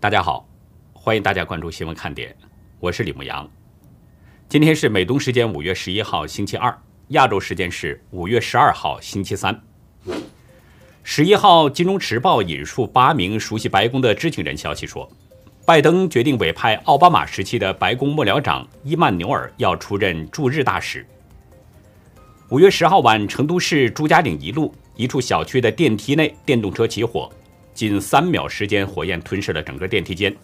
大家好，欢迎大家关注新闻看点，我是李牧阳。今天是美东时间五月十一号星期二，亚洲时间是五月十二号星期三。十一号，《金融时报》引述八名熟悉白宫的知情人消息说，拜登决定委派奥巴马时期的白宫幕僚长伊曼纽尔要出任驻日大使。五月十号晚，成都市朱家岭一路一处小区的电梯内，电动车起火。仅三秒时间，火焰吞噬了整个电梯间，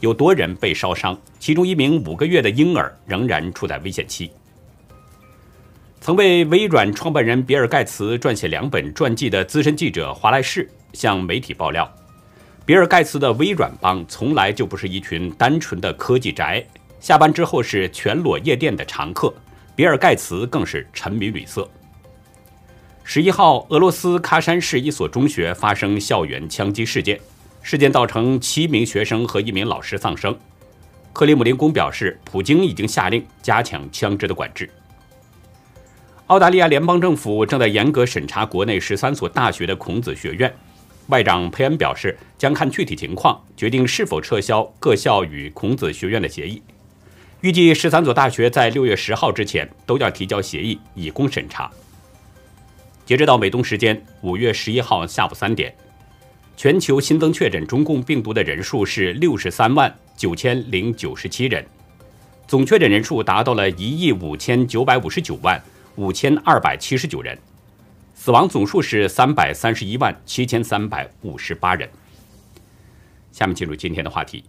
有多人被烧伤，其中一名五个月的婴儿仍然处在危险期。曾为微软创办人比尔·盖茨撰写两本传记的资深记者华莱士向媒体爆料，比尔·盖茨的微软帮从来就不是一群单纯的科技宅，下班之后是全裸夜店的常客，比尔·盖茨更是沉迷女色。十一号，俄罗斯喀山市一所中学发生校园枪击事件，事件造成七名学生和一名老师丧生。克里姆林宫表示，普京已经下令加强枪支的管制。澳大利亚联邦政府正在严格审查国内十三所大学的孔子学院，外长佩恩表示，将看具体情况决定是否撤销各校与孔子学院的协议。预计十三所大学在六月十号之前都要提交协议，以供审查。截止到美东时间五月十一号下午三点，全球新增确诊中共病毒的人数是六十三万九千零九十七人，总确诊人数达到了一亿五千九百五十九万五千二百七十九人，死亡总数是三百三十一万七千三百五十八人。下面进入今天的话题：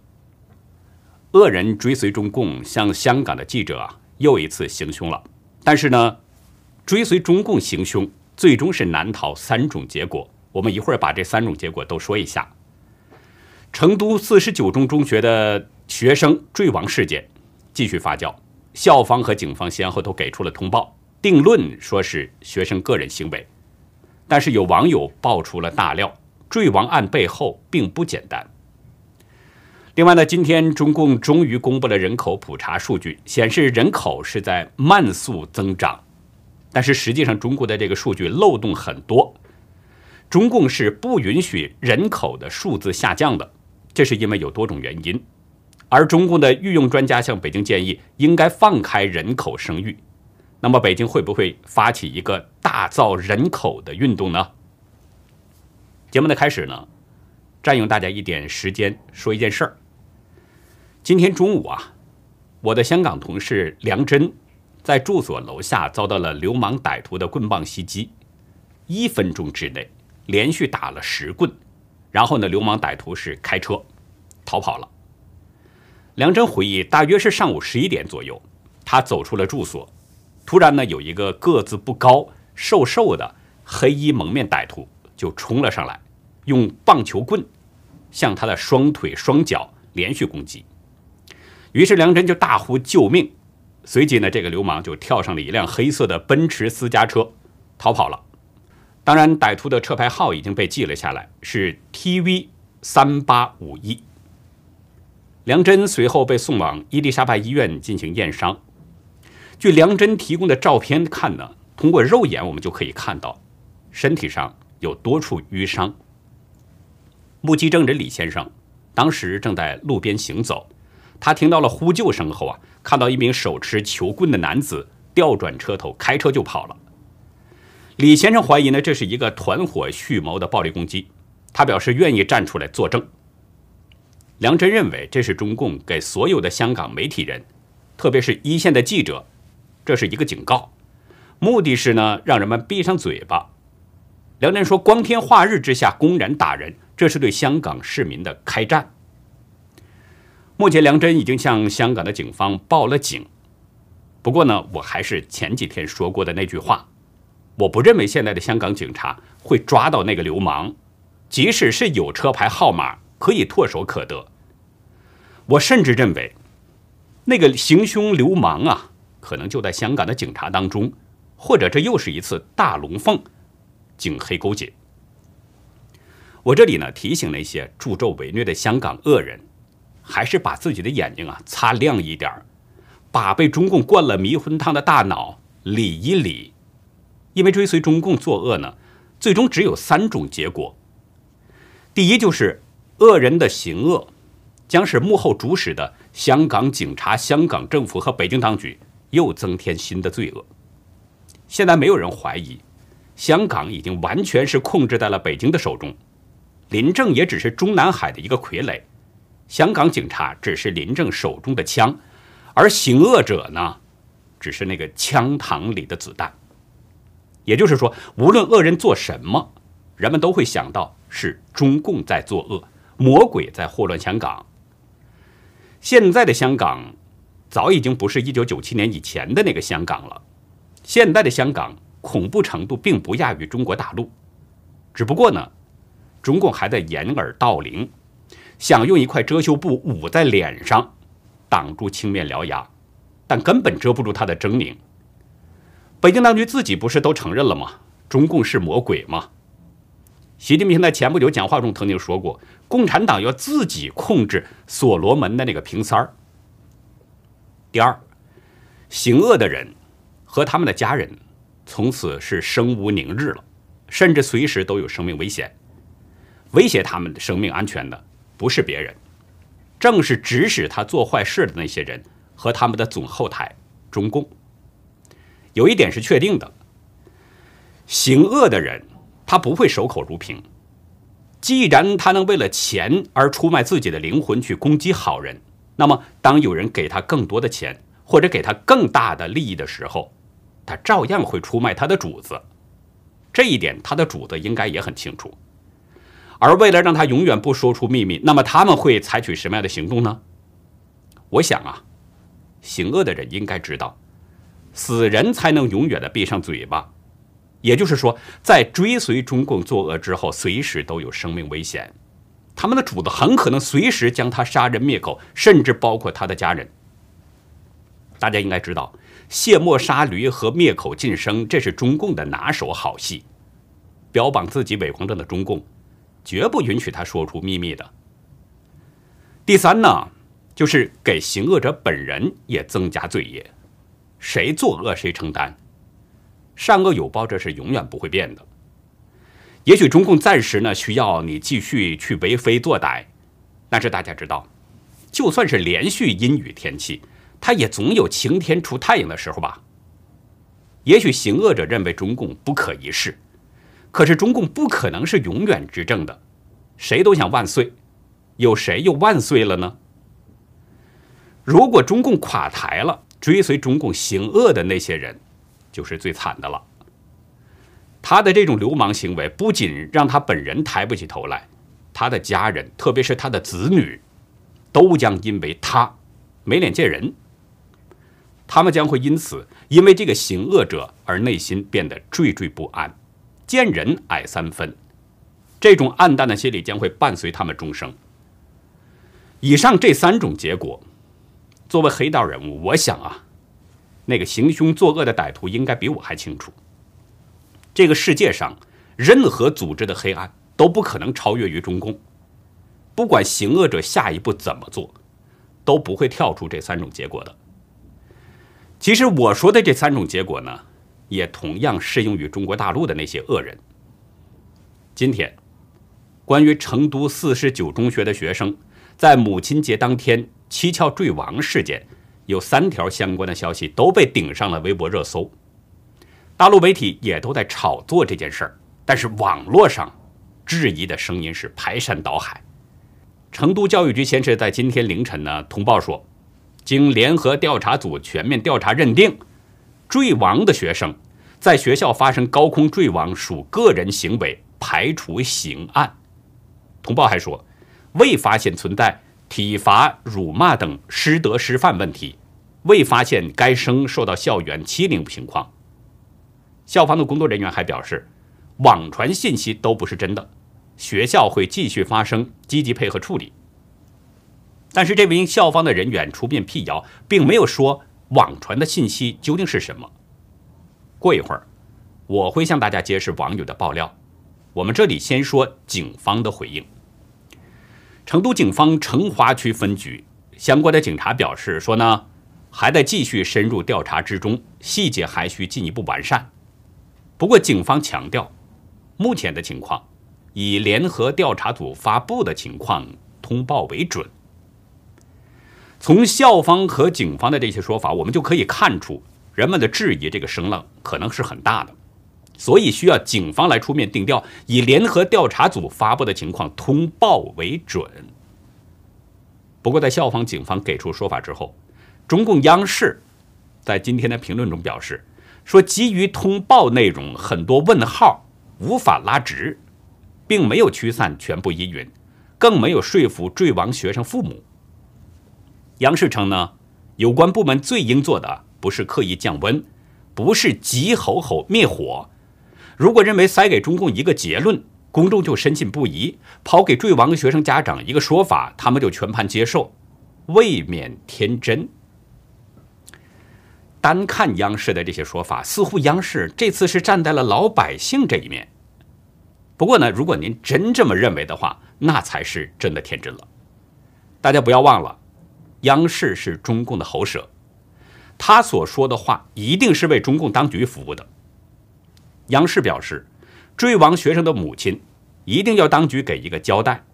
恶人追随中共向香港的记者啊，又一次行凶了。但是呢，追随中共行凶。最终是难逃三种结果，我们一会儿把这三种结果都说一下。成都四十九中中学的学生坠亡事件继续发酵，校方和警方先后都给出了通报，定论说是学生个人行为。但是有网友爆出了大料，坠亡案背后并不简单。另外呢，今天中共终于公布了人口普查数据，显示人口是在慢速增长。但是实际上，中国的这个数据漏洞很多。中共是不允许人口的数字下降的，这是因为有多种原因。而中共的御用专家向北京建议，应该放开人口生育。那么，北京会不会发起一个大造人口的运动呢？节目的开始呢，占用大家一点时间说一件事儿。今天中午啊，我的香港同事梁真。在住所楼下遭到了流氓歹徒的棍棒袭击，一分钟之内连续打了十棍，然后呢，流氓歹徒是开车逃跑了。梁真回忆，大约是上午十一点左右，他走出了住所，突然呢，有一个个子不高、瘦瘦的黑衣蒙面歹徒就冲了上来，用棒球棍向他的双腿、双脚连续攻击，于是梁真就大呼救命。随即呢，这个流氓就跳上了一辆黑色的奔驰私家车，逃跑了。当然，歹徒的车牌号已经被记了下来，是 TV 三八五一。梁真随后被送往伊丽莎白医院进行验伤。据梁真提供的照片看呢，通过肉眼我们就可以看到，身体上有多处淤伤。目击证人李先生当时正在路边行走，他听到了呼救声后啊。看到一名手持球棍的男子调转车头开车就跑了。李先生怀疑呢，这是一个团伙蓄谋的暴力攻击，他表示愿意站出来作证。梁真认为这是中共给所有的香港媒体人，特别是一线的记者，这是一个警告，目的是呢让人们闭上嘴巴。梁真说，光天化日之下公然打人，这是对香港市民的开战。目前，梁真已经向香港的警方报了警。不过呢，我还是前几天说过的那句话：我不认为现在的香港警察会抓到那个流氓，即使是有车牌号码可以唾手可得。我甚至认为，那个行凶流氓啊，可能就在香港的警察当中，或者这又是一次大龙凤警黑勾结。我这里呢，提醒那些助纣为虐的香港恶人。还是把自己的眼睛啊擦亮一点把被中共灌了迷魂汤的大脑理一理，因为追随中共作恶呢，最终只有三种结果。第一就是恶人的行恶将是幕后主使的香港警察、香港政府和北京当局又增添新的罪恶。现在没有人怀疑，香港已经完全是控制在了北京的手中，林郑也只是中南海的一个傀儡，香港警察只是林郑手中的枪，而行恶者呢，只是那个枪膛里的子弹。也就是说，无论恶人做什么，人们都会想到是中共在作恶，魔鬼在祸乱香港。现在的香港早已经不是一九九七年以前的那个香港了。现在的香港恐怖程度并不亚于中国大陆，只不过呢，中共还在掩耳盗铃，想用一块遮羞布捂在脸上，挡住青面獠牙，但根本遮不住他的狰狞。北京当局自己不是都承认了吗？中共是魔鬼吗？习近平在前不久讲话中曾经说过，共产党要自己控制所罗门的那个瓶塞儿。第二，行恶的人和他们的家人从此是生无宁日了，甚至随时都有生命危险。威胁他们的生命安全的不是别人，正是指使他做坏事的那些人和他们的总后台中共。有一点是确定的，行恶的人。他不会守口如瓶。既然他能为了钱而出卖自己的灵魂去攻击好人，那么当有人给他更多的钱或者给他更大的利益的时候，他照样会出卖他的主子。这一点他的主子应该也很清楚。而为了让他永远不说出秘密，那么他们会采取什么样的行动呢？我想啊，行恶的人应该知道，死人才能永远的闭上嘴巴。也就是说，在追随中共作恶之后，随时都有生命危险，他们的主子很可能随时将他杀人灭口，甚至包括他的家人。大家应该知道，卸磨杀驴和灭口晋升，这是中共的拿手好戏。标榜自己伪光正的中共，绝不允许他说出秘密的。第三呢，就是给行恶者本人也增加罪业，谁作恶谁承担。善恶有报，这是永远不会变的。也许中共暂时呢需要你继续去为非作歹，但是大家知道，就算是连续阴雨天气，它也总有晴天出太阳的时候吧。也许行恶者认为中共不可一世，可是中共不可能是永远执政的。谁都想万岁，有谁又万岁了呢？如果中共垮台了，追随中共行恶的那些人。就是最惨的了。他的这种流氓行为，不仅让他本人抬不起头来，他的家人，特别是他的子女，都将因为他没脸见人。他们将会因此因为这个行恶者而内心变得惴惴不安，见人矮三分。这种暗淡的心理将会伴随他们终生。以上这三种结果，作为黑道人物，我想啊。那个行凶作恶的歹徒应该比我还清楚。这个世界上任何组织的黑暗都不可能超越于中共。不管行恶者下一步怎么做，都不会跳出这三种结果的。其实我说的这三种结果呢，也同样适用于中国大陆的那些恶人。今天，关于成都四十九中学的学生在母亲节当天七窍坠亡事件。有三条相关的消息都被顶上了微博热搜，大陆媒体也都在炒作这件事儿，但是网络上质疑的声音是排山倒海。成都教育局先是在今天凌晨呢通报说，经联合调查组全面调查认定，坠亡的学生在学校发生高空坠亡属个人行为，排除刑案。通报还说，未发现存在。体罚、辱骂等师德师范问题，未发现该生受到校园欺凌情况。校方的工作人员还表示，网传信息都不是真的，学校会继续发声，积极配合处理。但是这名校方的人员出面辟谣，并没有说网传的信息究竟是什么。过一会儿，我会向大家揭示网友的爆料。我们这里先说警方的回应。成都警方成华区分局相关的警察表示说呢，还在继续深入调查之中，细节还需进一步完善。不过，警方强调，目前的情况以联合调查组发布的情况通报为准。从校方和警方的这些说法，我们就可以看出，人们的质疑这个声浪可能是很大的，所以需要警方来出面定调，以联合调查组发布的情况通报为准。不过，在校方、警方给出说法之后，中共央视在今天的评论中表示，说基于通报内容很多问号无法拉直，并没有驱散全部疑云，更没有说服坠亡学生父母。央视称呢，有关部门最应做的不是刻意降温，不是急吼吼灭火。如果认为塞给中共一个结论，公众就深信不疑；抛给坠亡学生家长一个说法，他们就全盘接受，未免天真。单看央视的这些说法，似乎央视这次是站在了老百姓这一面。不过呢，如果您真这么认为的话，那才是真的天真了。大家不要忘了。央视是中共的喉舌，他所说的话一定是为中共当局服务的。央视表示，坠亡学生的母亲一定要当局给一个交代，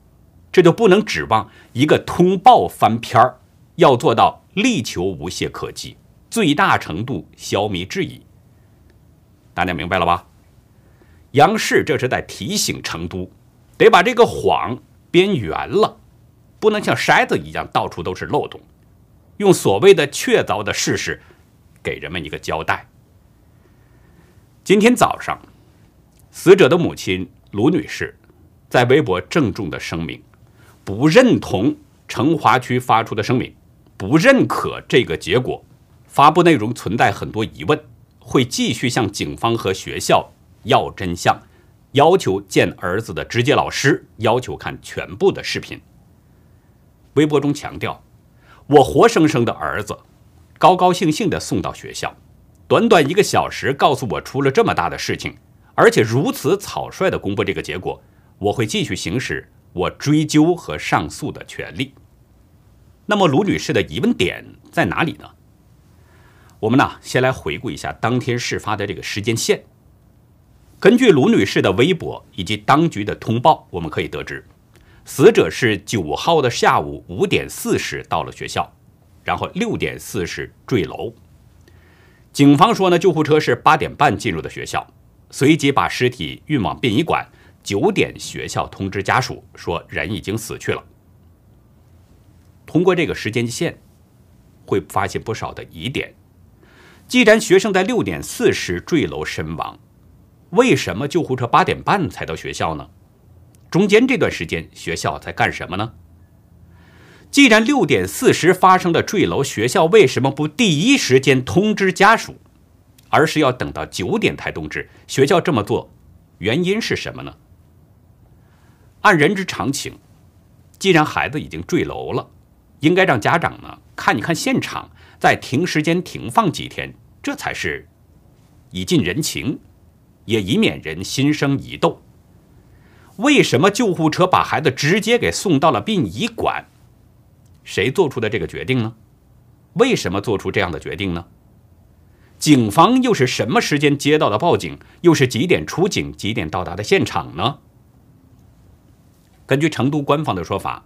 这就不能指望一个通报翻篇儿，要做到力求无懈可击，最大程度消弭质疑。大家明白了吧？央视这是在提醒成都，得把这个谎编圆了。不能像筛子一样到处都是漏洞，用所谓的确凿的事实给人们一个交代。今天早上，死者的母亲卢女士在微博郑重的声明，不认同成华区发出的声明，不认可这个结果，发布内容存在很多疑问，会继续向警方和学校要真相，要求见儿子的直接老师，要求看全部的视频。微博中强调：“我活生生的儿子，高高兴兴地送到学校，短短一个小时告诉我出了这么大的事情，而且如此草率地公布这个结果，我会继续行使我追究和上诉的权利。”那么，卢女士的疑问点在哪里呢？我们呢，先来回顾一下当天事发的这个时间线。根据卢女士的微博以及当局的通报，我们可以得知。死者是九号的下午五点四十到了学校，然后六点四十坠楼。警方说呢，救护车是八点半进入的学校，随即把尸体运往殡仪馆。九点学校通知家属说人已经死去了。通过这个时间线，会发现不少的疑点。既然学生在六点四十坠楼身亡，为什么救护车八点半才到学校呢？中间这段时间，学校在干什么呢？既然六点四十发生的坠楼，学校为什么不第一时间通知家属，而是要等到九点才通知？学校这么做，原因是什么呢？按人之常情，既然孩子已经坠楼了，应该让家长呢看一看现场，再停时间停放几天，这才是以尽人情，也以免人心生疑窦。为什么救护车把孩子直接给送到了殡仪馆？谁做出的这个决定呢？为什么做出这样的决定呢？警方又是什么时间接到的报警？又是几点出警？几点到达的现场呢？根据成都官方的说法，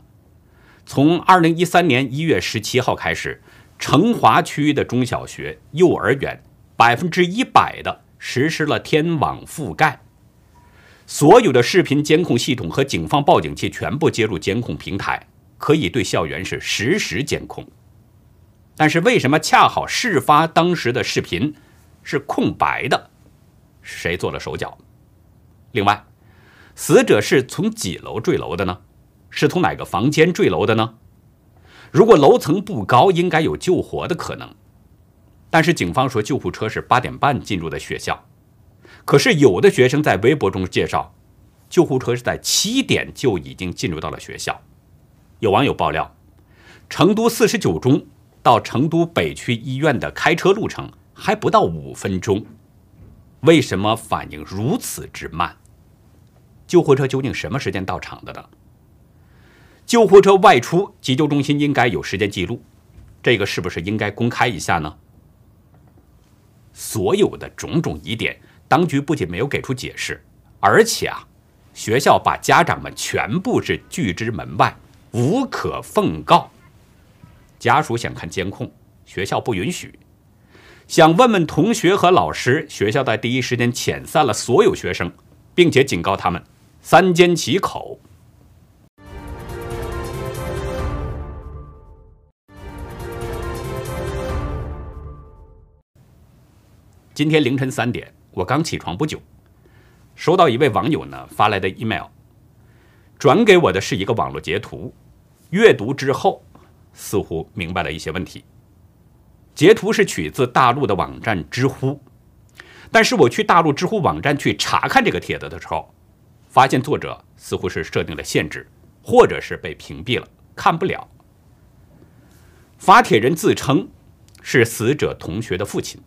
从二零一三年一月十七号开始，成华区的中小学、幼儿园百分之一百的实施了天网覆盖。所有的视频监控系统和警方报警器全部接入监控平台，可以对校园是实时监控。但是为什么恰好事发当时的视频是空白的？谁做了手脚？另外，死者是从几楼坠楼的呢？是从哪个房间坠楼的呢？如果楼层不高，应该有救活的可能。但是警方说救护车是八点半进入的学校。可是有的学生在微博中介绍，救护车是在七点就已经进入到了学校。有网友爆料，成都四十九中到成都北区医院的开车路程还不到五分钟，为什么反应如此之慢？救护车究竟什么时间到场的呢？救护车外出，急救中心应该有时间记录，这个是不是应该公开一下呢？所有的种种疑点。当局不仅没有给出解释，而且啊，学校把家长们全部是拒之门外，无可奉告。家属想看监控，学校不允许。想问问同学和老师，学校在第一时间遣散了所有学生，并且警告他们三缄其口。今天凌晨三点，我刚起床不久，收到一位网友呢发来的 email，转给我的是一个网络截图。阅读之后，似乎明白了一些问题。截图是取自大陆的网站知乎，但是我去大陆知乎网站去查看这个帖子的时候，发现作者似乎是设定了限制，或者是被屏蔽了，看不了。发帖人自称是死者同学的父亲。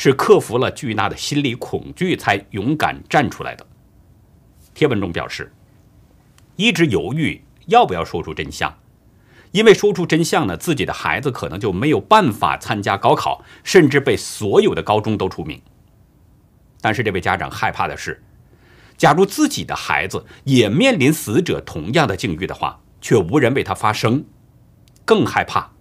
是克服了巨大的心理恐惧才勇敢站出来的。贴文中表示，一直犹豫要不要说出真相，因为说出真相呢，自己的孩子可能就没有办法参加高考，甚至被所有的高中都除名。但是这位家长害怕的是，假如自己的孩子也面临死者同样的境遇的话，却无人为他发声，更害怕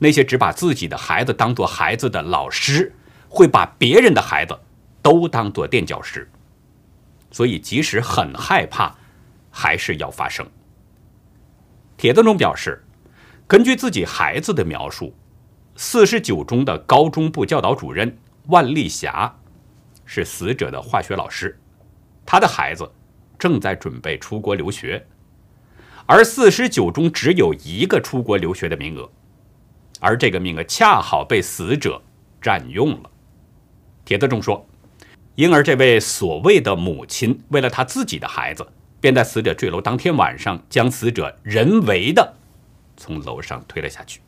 那些只把自己的孩子当做孩子的老师。会把别人的孩子都当做垫脚石，所以即使很害怕，还是要发声。帖子中表示，根据自己孩子的描述，四十九中的高中部教导主任万丽霞是死者的化学老师，他的孩子正在准备出国留学，而四十九中只有一个出国留学的名额，而这个名额恰好被死者占用了。帖子中说，婴儿这位所谓的母亲为了他自己的孩子，便在死者坠楼当天晚上将死者人为的从楼上推了下去。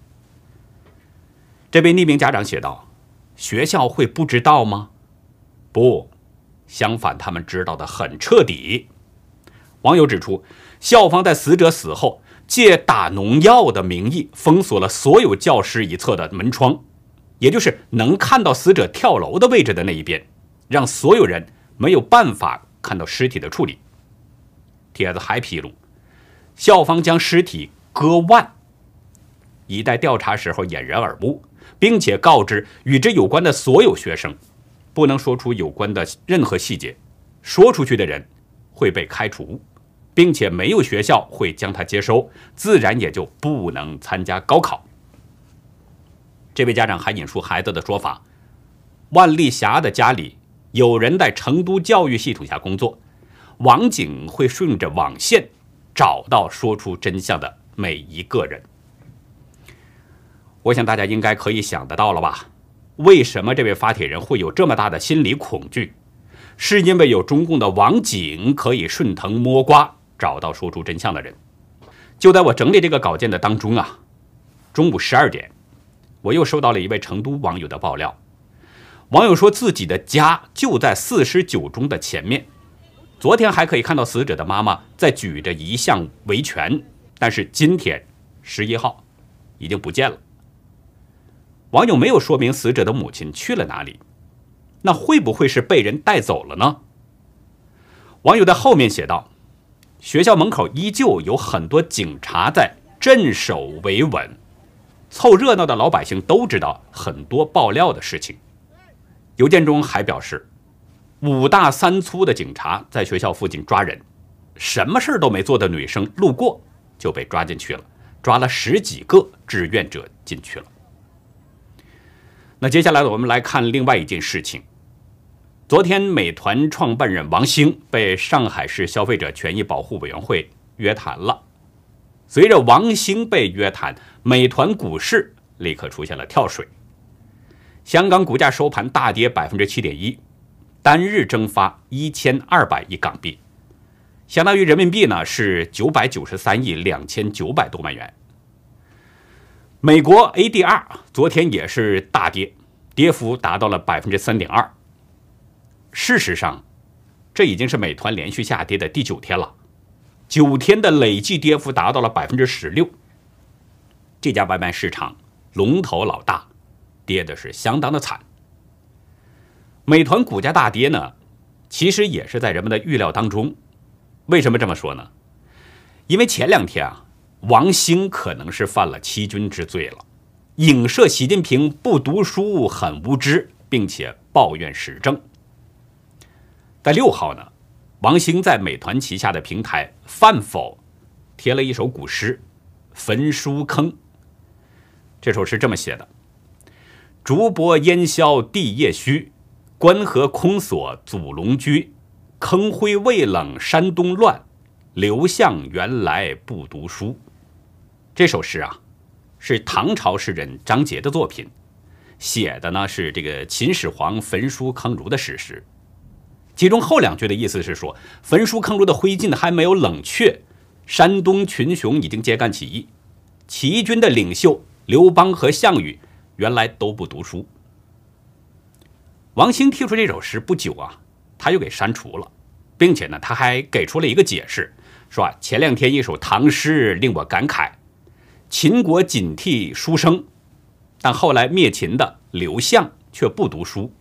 这位匿名家长写道：“学校会不知道吗？不，相反，他们知道的很彻底。”网友指出，校方在死者死后借打农药的名义封锁了所有教室一侧的门窗。也就是能看到死者跳楼的位置的那一边，让所有人没有办法看到尸体的处理。帖子还披露，校方将尸体割腕，以待调查时候掩人耳目，并且告知与之有关的所有学生，不能说出有关的任何细节，说出去的人会被开除，并且没有学校会将他接收，自然也就不能参加高考。这位家长还引述孩子的说法：“万丽霞的家里有人在成都教育系统下工作，网警会顺着网线找到说出真相的每一个人。”我想大家应该可以想得到了吧？为什么这位发帖人会有这么大的心理恐惧？是因为有中共的网警可以顺藤摸瓜找到说出真相的人。就在我整理这个稿件的当中啊，中午十二点。我又收到了一位成都网友的爆料，网友说自己的家就在四十九中的前面，昨天还可以看到死者的妈妈在举着遗像维权，但是今天十一号已经不见了。网友没有说明死者的母亲去了哪里，那会不会是被人带走了呢？网友在后面写道：学校门口依旧有很多警察在镇守维稳。凑热闹的老百姓都知道很多爆料的事情。邮件中还表示，五大三粗的警察在学校附近抓人，什么事都没做的女生路过就被抓进去了，抓了十几个志愿者进去了。那接下来我们来看另外一件事情。昨天，美团创办人王兴被上海市消费者权益保护委员会约谈了。随着王兴被约谈，美团股市立刻出现了跳水。香港股价收盘大跌百分之七点一，单日蒸发一千二百亿港币，相当于人民币呢是九百九十三亿两千九百多万元。美国 ADR 昨天也是大跌，跌幅达到了百分之三点二。事实上，这已经是美团连续下跌的第九天了。九天的累计跌幅达到了百分之十六，这家外卖市场龙头老大跌的是相当的惨。美团股价大跌呢，其实也是在人们的预料当中。为什么这么说呢？因为前两天啊，王兴可能是犯了欺君之罪了，影射习近平不读书、很无知，并且抱怨时政。在六号呢，王兴在美团旗下的平台饭否贴了一首古诗《焚书坑》。这首诗这么写的：“竹帛烟消地夜虚，关河空锁祖龙居。坑灰未冷山东乱，刘向原来不读书。”这首诗啊。是唐朝诗人张杰的作品，写的呢是这个秦始皇焚书坑儒的史实。其中后两句的意思是说，焚书坑儒的灰烬还没有冷却，山东群雄已经揭竿起义，起义军的领袖刘邦和项羽原来都不读书。王兴提出这首诗不久啊，他又给删除了，并且呢他还给出了一个解释，说啊前两天一首唐诗令我感慨。秦国警惕书生，但后来灭秦的刘向却不读书，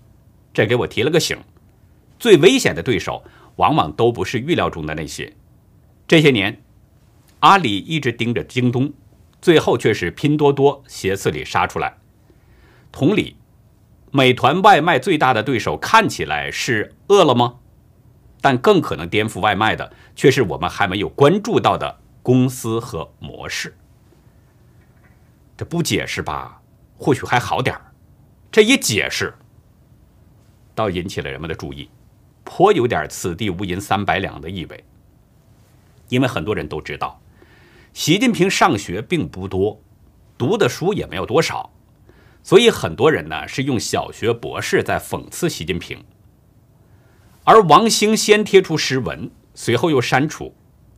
这给我提了个醒。最危险的对手往往都不是预料中的那些。这些年，阿里一直盯着京东，最后却是拼多多斜刺里杀出来。同理，美团外卖最大的对手看起来是饿了么，但更可能颠覆外卖的却是我们还没有关注到的公司和模式。这不解释吧，或许还好点儿；这一解释，倒引起了人们的注意，颇有点“此地无银三百两”的意味。因为很多人都知道，习近平上学并不多，读的书也没有多少，所以很多人呢是用小学博士在讽刺习近平。而王兴先贴出诗文，随后又删除，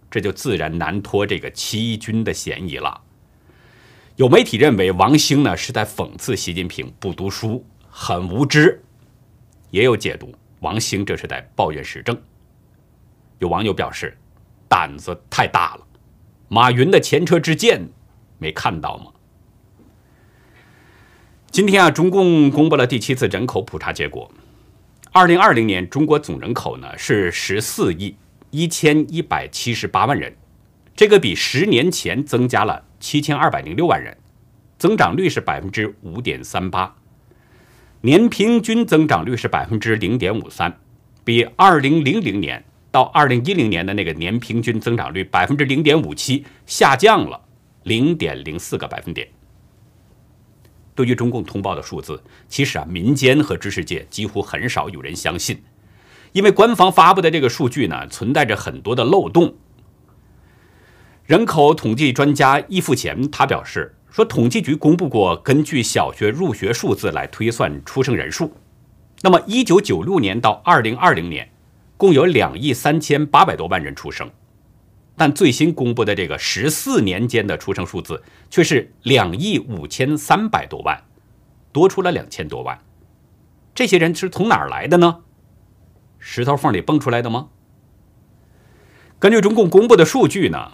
这就自然难脱这个欺君的嫌疑了。有媒体认为王兴呢是在讽刺习近平不读书、很无知，也有解读王兴这是在抱怨时政。有网友表示，胆子太大了，马云的前车之鉴没看到吗？今天啊，中共公布了第七次人口普查结果，二零二零年中国总人口呢是十四亿一千一百七十八万人，这个比十年前增加了。七千二百零六万人，增长率是百分之五点三八，年平均增长率是百分之零点五三，比二零零零年到二零一零年的那个年平均增长率百分之零点五七下降了零点零四个百分点。对于中共通报的数字，其实啊，民间和知识界几乎很少有人相信，因为官方发布的这个数据呢，存在着很多的漏洞。人口统计专家易富前他表示说，统计局公布过根据小学入学数字来推算出生人数，那么一九九六年到二零二零年，共有两亿三千八百多万人出生，但最新公布的这个十四年间的出生数字却是两亿五千三百多万，多出了两千多万。这些人是从哪儿来的呢？石头缝里蹦出来的吗？根据中共公布的数据呢？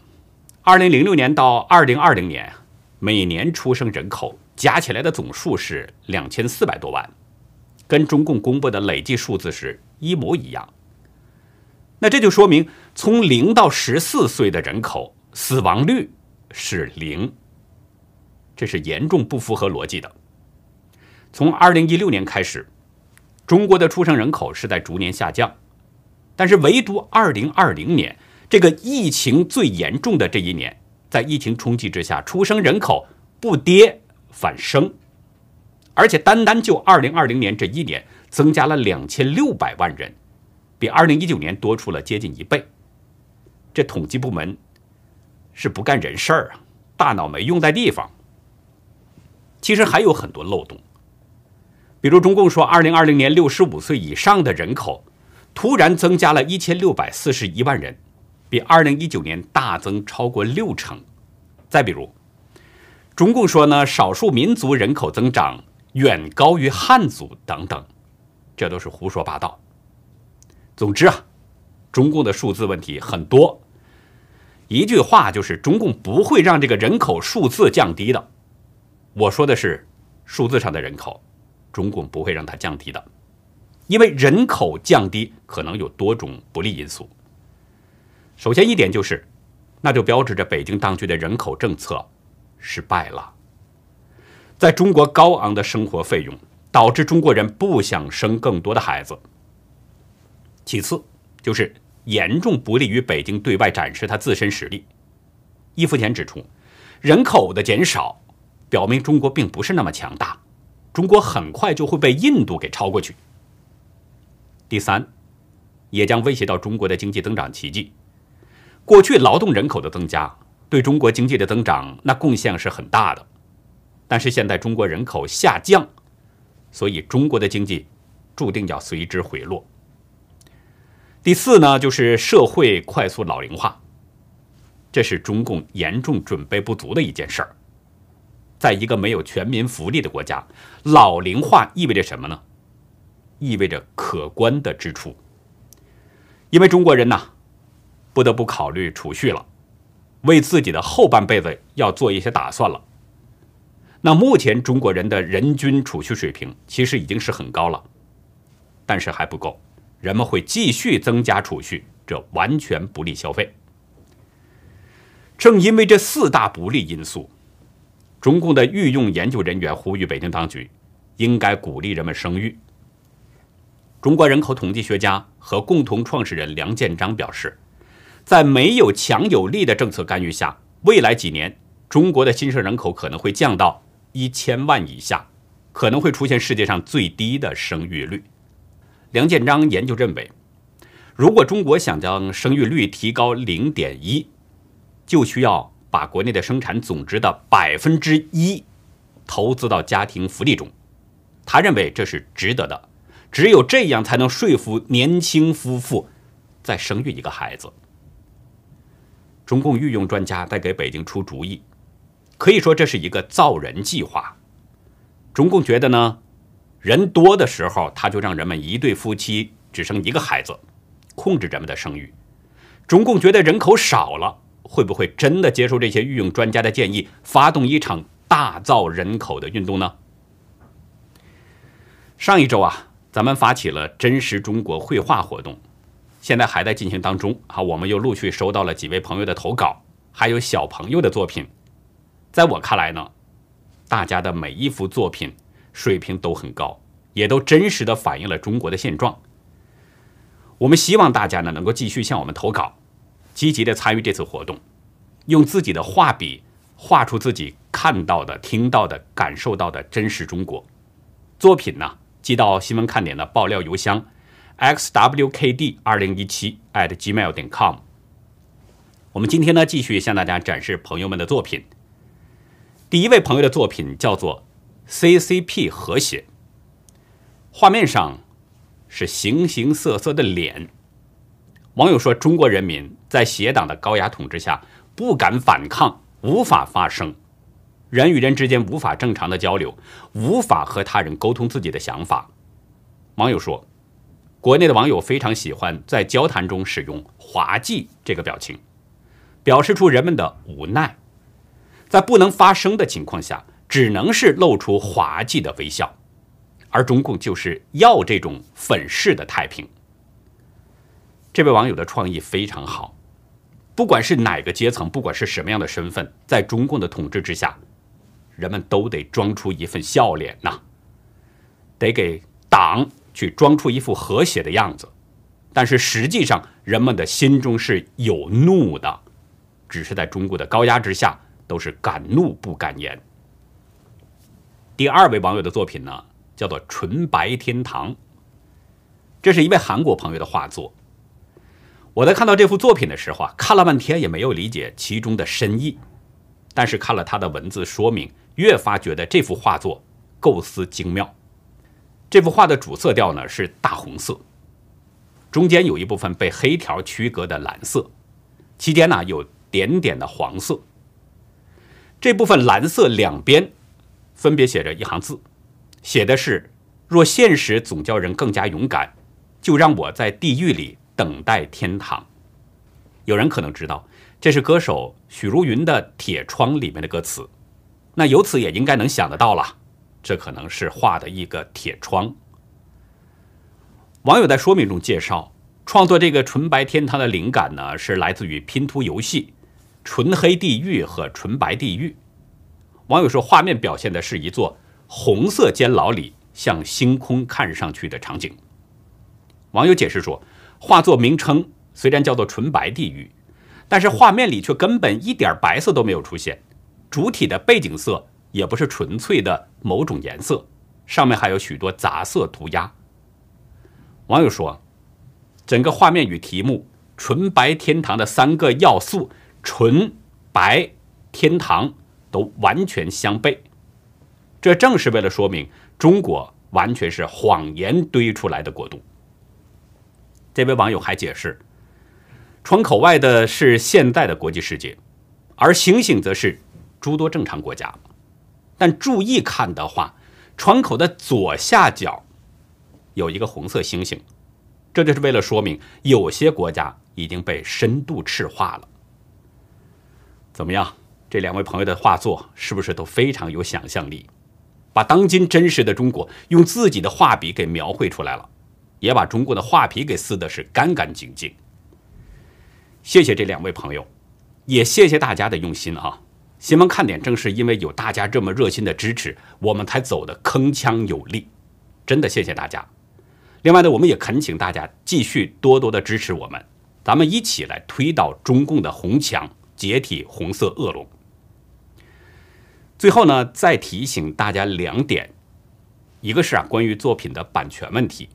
二零零六年到二零二零年，每年出生人口加起来的总数是两千四百多万，跟中共公布的累计数字是一模一样。那这就说明，从零到十四岁的人口死亡率是零，这是严重不符合逻辑的。从二零一六年开始，中国的出生人口是在逐年下降，但是唯独二零二零年。这个疫情最严重的这一年，在疫情冲击之下，出生人口不跌反升，而且单单就二零二零年这一年，增加了两千六百万人，比二零一九年多出了接近一倍。这统计部门是不干人事儿啊，大脑没用在地方。其实还有很多漏洞，比如中共说，二零二零年六十五岁以上的人口突然增加了一千六百四十一万人。比二零一九年大增超过六成。再比如，中共说呢，少数民族人口增长远高于汉族等等，这都是胡说八道。总之啊，中共的数字问题很多。一句话就是，中共不会让这个人口数字降低的。我说的是数字上的人口，中共不会让它降低的，因为人口降低可能有多种不利因素。首先一点就是，那就标志着北京当局的人口政策失败了。在中国高昂的生活费用导致中国人不想生更多的孩子。其次就是严重不利于北京对外展示它自身实力。易富田指出，人口的减少表明中国并不是那么强大，中国很快就会被印度给超过去。第三，也将威胁到中国的经济增长奇迹。过去劳动人口的增加对中国经济的增长那贡献是很大的，但是现在中国人口下降，所以中国的经济注定要随之回落。第四呢，就是社会快速老龄化，这是中共严重准备不足的一件事儿。在一个没有全民福利的国家，老龄化意味着什么呢？意味着可观的支出。因为中国人呐，不得不考虑储蓄了，为自己的后半辈子要做一些打算了。那目前中国人的人均储蓄水平其实已经是很高了，但是还不够。人们会继续增加储蓄，这完全不利消费。正因为这四大不利因素，中共的御用研究人员呼吁北京当局应该鼓励人们生育。中国人口统计学家和共同创始人梁建章表示，在没有强有力的政策干预下，未来几年中国的新生人口可能会降到一千万以下，可能会出现世界上最低的生育率。梁建章研究认为，如果中国想将生育率提高零点一，就需要把国内的生产总值的百分之一投资到家庭福利中。他认为这是值得的，只有这样才能说服年轻夫妇再生育一个孩子。中共御用专家在给北京出主意，可以说这是一个造人计划。中共觉得呢？人多的时候，他就让人们一对夫妻只生一个孩子，控制人们的生育。中共觉得人口少了，会不会真的接受这些御用专家的建议，发动一场大造人口的运动呢？上一周啊，咱们发起了真实中国绘画活动，现在还在进行当中啊。我们又陆续收到了几位朋友的投稿，还有小朋友的作品。在我看来呢，大家的每一幅作品。水平都很高，也都真实的反映了中国的现状。我们希望大家呢能够继续向我们投稿，积极的参与这次活动，用自己的画笔画出自己看到的、听到的、感受到的真实中国。作品呢寄到新闻看点的爆料邮箱 xwkd 二零一七 at gmail 点 com。我们今天呢继续向大家展示朋友们的作品。第一位朋友的作品叫做。CCP 和谐，画面上是形形色色的脸。网友说，中国人民在邪党的高压统治下不敢反抗，无法发声，人与人之间无法正常的交流，无法和他人沟通自己的想法。网友说，国内的网友非常喜欢在交谈中使用滑稽这个表情，表示出人们的无奈，在不能发声的情况下。只能是露出滑稽的微笑，而中共就是要这种粉饰的太平。这位网友的创意非常好，不管是哪个阶层，不管是什么样的身份，在中共的统治之下，人们都得装出一份笑脸呐，得给党去装出一副和谐的样子。但是实际上，人们的心中是有怒的，只是在中国的高压之下，都是敢怒不敢言。第二位网友的作品呢，叫做《纯白天堂》。这是一位韩国朋友的画作。我在看到这幅作品的时候啊，看了半天也没有理解其中的深意，但是看了他的文字说明，越发觉得这幅画作构思精妙。这幅画的主色调呢是大红色，中间有一部分被黑条区隔的蓝色，期间呢有点点的黄色。这部分蓝色两边。分别写着一行字，写的是：“若现实总叫人更加勇敢，就让我在地狱里等待天堂。”有人可能知道，这是歌手许茹芸的《铁窗》里面的歌词。那由此也应该能想得到了，这可能是画的一个铁窗。网友在说明中介绍，创作这个纯白天堂的灵感呢，是来自于拼图游戏《纯黑地狱》和《纯白地狱》。网友说，画面表现的是一座红色监牢里向星空看上去的场景。网友解释说，画作名称虽然叫做“纯白地狱”，但是画面里却根本一点白色都没有出现，主体的背景色也不是纯粹的某种颜色，上面还有许多杂色涂鸦。网友说，整个画面与题目“纯白天堂”的三个要素“纯白天堂”都完全相悖，这正是为了说明中国完全是谎言堆出来的国度。这位网友还解释，窗口外的是现在的国际世界，而星星则是诸多正常国家。但注意看的话，窗口的左下角有一个红色星星，这就是为了说明有些国家已经被深度赤化了。怎么样？这两位朋友的画作是不是都非常有想象力？把当今真实的中国用自己的画笔给描绘出来了。也把中国的画皮给撕的是干干净净。谢谢这两位朋友，也谢谢大家的用心啊！新闻看点正是因为有大家这么热心的支持，我们才走得铿锵有力。真的谢谢大家。另外呢，我们也恳请大家继续多多的支持我们，咱们一起来推倒中共的红墙，解体红色恶龙。最后呢，再提醒大家两点，一个是啊，关于作品的版权问题。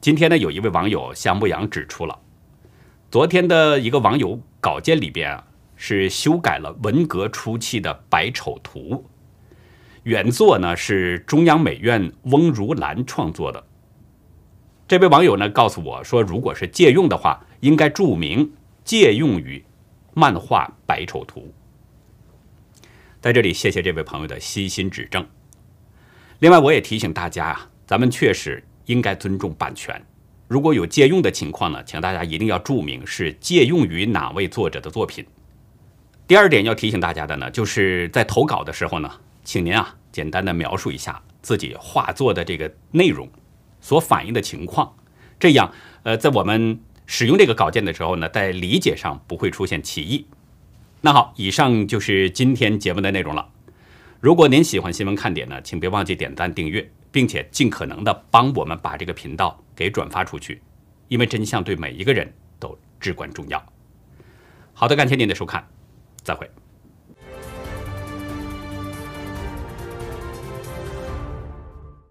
今天呢，有一位网友向牧羊指出了，昨天的一个网友稿件里边啊，是修改了文革初期的《百丑图》，原作呢是中央美院翁如兰创作的。这位网友呢告诉我说，如果是借用的话，应该注明借用于漫画《百丑图》。在这里，谢谢这位朋友的悉心指正。另外，我也提醒大家啊，咱们确实。应该尊重版权。如果有借用的情况呢，请大家一定要注明是借用于哪位作者的作品。第二点要提醒大家的呢，就是在投稿的时候呢，请您啊简单的描述一下自己画作的这个内容所反映的情况，这样呃在我们使用这个稿件的时候呢，在理解上不会出现歧义。那好，以上就是今天节目的内容了。如果您喜欢新闻看点呢，请别忘记点赞订阅。并且尽可能的帮我们把这个频道给转发出去，因为真相对每一个人都至关重要。好的，感谢您的收看，再会。